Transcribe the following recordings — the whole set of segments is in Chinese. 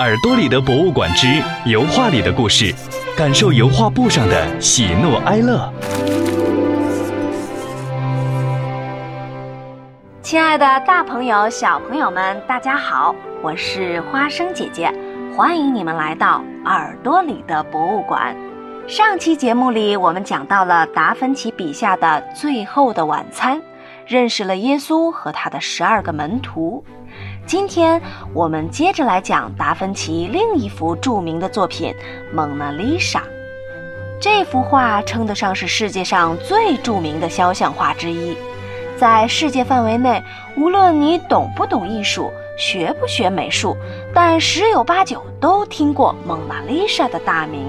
耳朵里的博物馆之油画里的故事，感受油画布上的喜怒哀乐。亲爱的，大朋友、小朋友们，大家好，我是花生姐姐，欢迎你们来到耳朵里的博物馆。上期节目里，我们讲到了达芬奇笔下的《最后的晚餐》，认识了耶稣和他的十二个门徒。今天我们接着来讲达芬奇另一幅著名的作品《蒙娜丽莎》。这幅画称得上是世界上最著名的肖像画之一，在世界范围内，无论你懂不懂艺术，学不学美术，但十有八九都听过蒙娜丽莎的大名。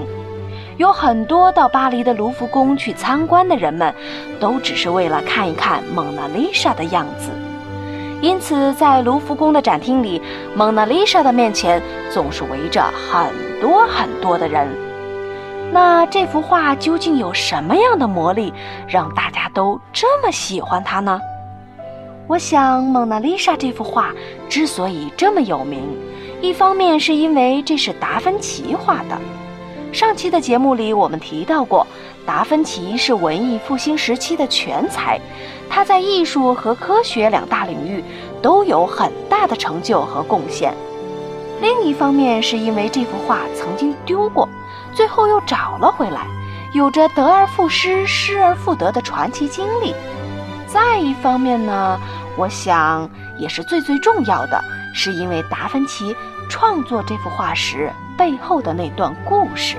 有很多到巴黎的卢浮宫去参观的人们，都只是为了看一看蒙娜丽莎的样子。因此，在卢浮宫的展厅里，蒙娜丽莎的面前总是围着很多很多的人。那这幅画究竟有什么样的魔力，让大家都这么喜欢它呢？我想，蒙娜丽莎这幅画之所以这么有名，一方面是因为这是达芬奇画的。上期的节目里，我们提到过，达芬奇是文艺复兴时期的全才，他在艺术和科学两大领域都有很大的成就和贡献。另一方面，是因为这幅画曾经丢过，最后又找了回来，有着得而复失、失而复得的传奇经历。再一方面呢，我想也是最最重要的，是因为达芬奇创作这幅画时。背后的那段故事。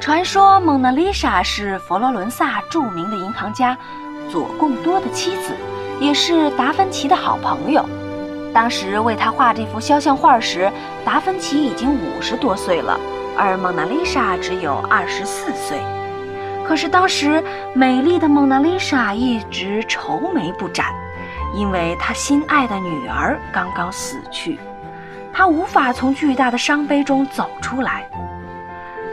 传说蒙娜丽莎是佛罗伦萨著名的银行家佐贡多的妻子，也是达芬奇的好朋友。当时为他画这幅肖像画时，达芬奇已经五十多岁了，而蒙娜丽莎只有二十四岁。可是当时美丽的蒙娜丽莎一直愁眉不展，因为她心爱的女儿刚刚死去。他无法从巨大的伤悲中走出来。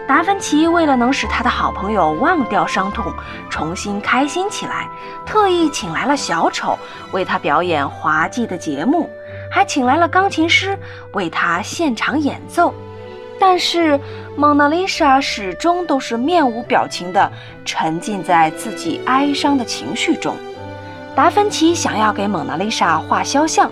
达芬奇为了能使他的好朋友忘掉伤痛，重新开心起来，特意请来了小丑为他表演滑稽的节目，还请来了钢琴师为他现场演奏。但是，蒙娜丽莎始终都是面无表情地沉浸在自己哀伤的情绪中。达芬奇想要给蒙娜丽莎画肖像，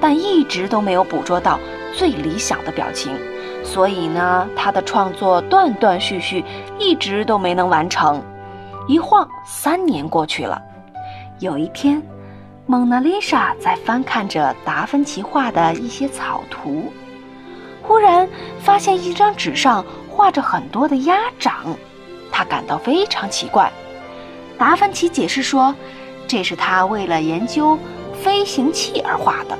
但一直都没有捕捉到。最理想的表情，所以呢，他的创作断断续续，一直都没能完成。一晃三年过去了，有一天，蒙娜丽莎在翻看着达芬奇画的一些草图，忽然发现一张纸上画着很多的鸭掌，她感到非常奇怪。达芬奇解释说，这是他为了研究飞行器而画的。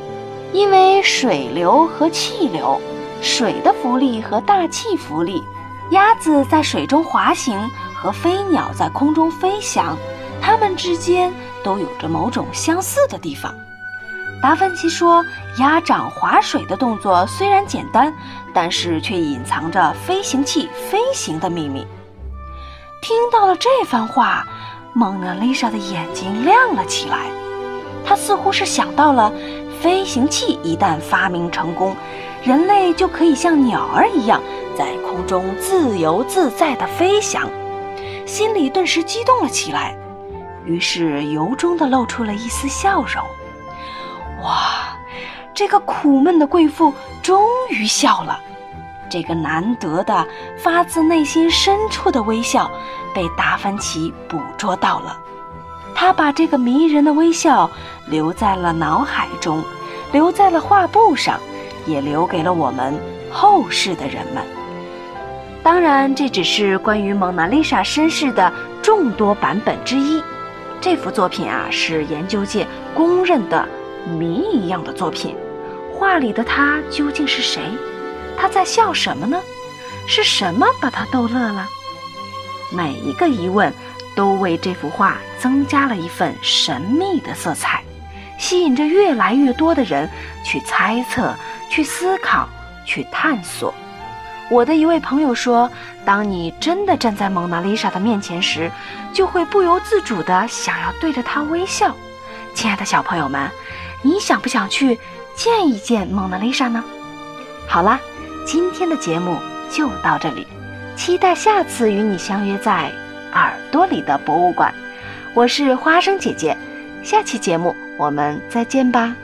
因为水流和气流，水的浮力和大气浮力，鸭子在水中滑行和飞鸟在空中飞翔，它们之间都有着某种相似的地方。达芬奇说，鸭掌划水的动作虽然简单，但是却隐藏着飞行器飞行的秘密。听到了这番话，蒙娜丽莎的眼睛亮了起来，她似乎是想到了。飞行器一旦发明成功，人类就可以像鸟儿一样在空中自由自在地飞翔，心里顿时激动了起来，于是由衷地露出了一丝笑容。哇，这个苦闷的贵妇终于笑了，这个难得的发自内心深处的微笑被达芬奇捕捉到了。他把这个迷人的微笑留在了脑海中，留在了画布上，也留给了我们后世的人们。当然，这只是关于蒙娜丽莎身世的众多版本之一。这幅作品啊，是研究界公认的谜一样的作品。画里的她究竟是谁？她在笑什么呢？是什么把她逗乐了？每一个疑问。都为这幅画增加了一份神秘的色彩，吸引着越来越多的人去猜测、去思考、去探索。我的一位朋友说：“当你真的站在蒙娜丽莎的面前时，就会不由自主地想要对着她微笑。”亲爱的小朋友们，你想不想去见一见蒙娜丽莎呢？好啦，今天的节目就到这里，期待下次与你相约在多里的博物馆。我是花生姐姐，下期节目我们再见吧。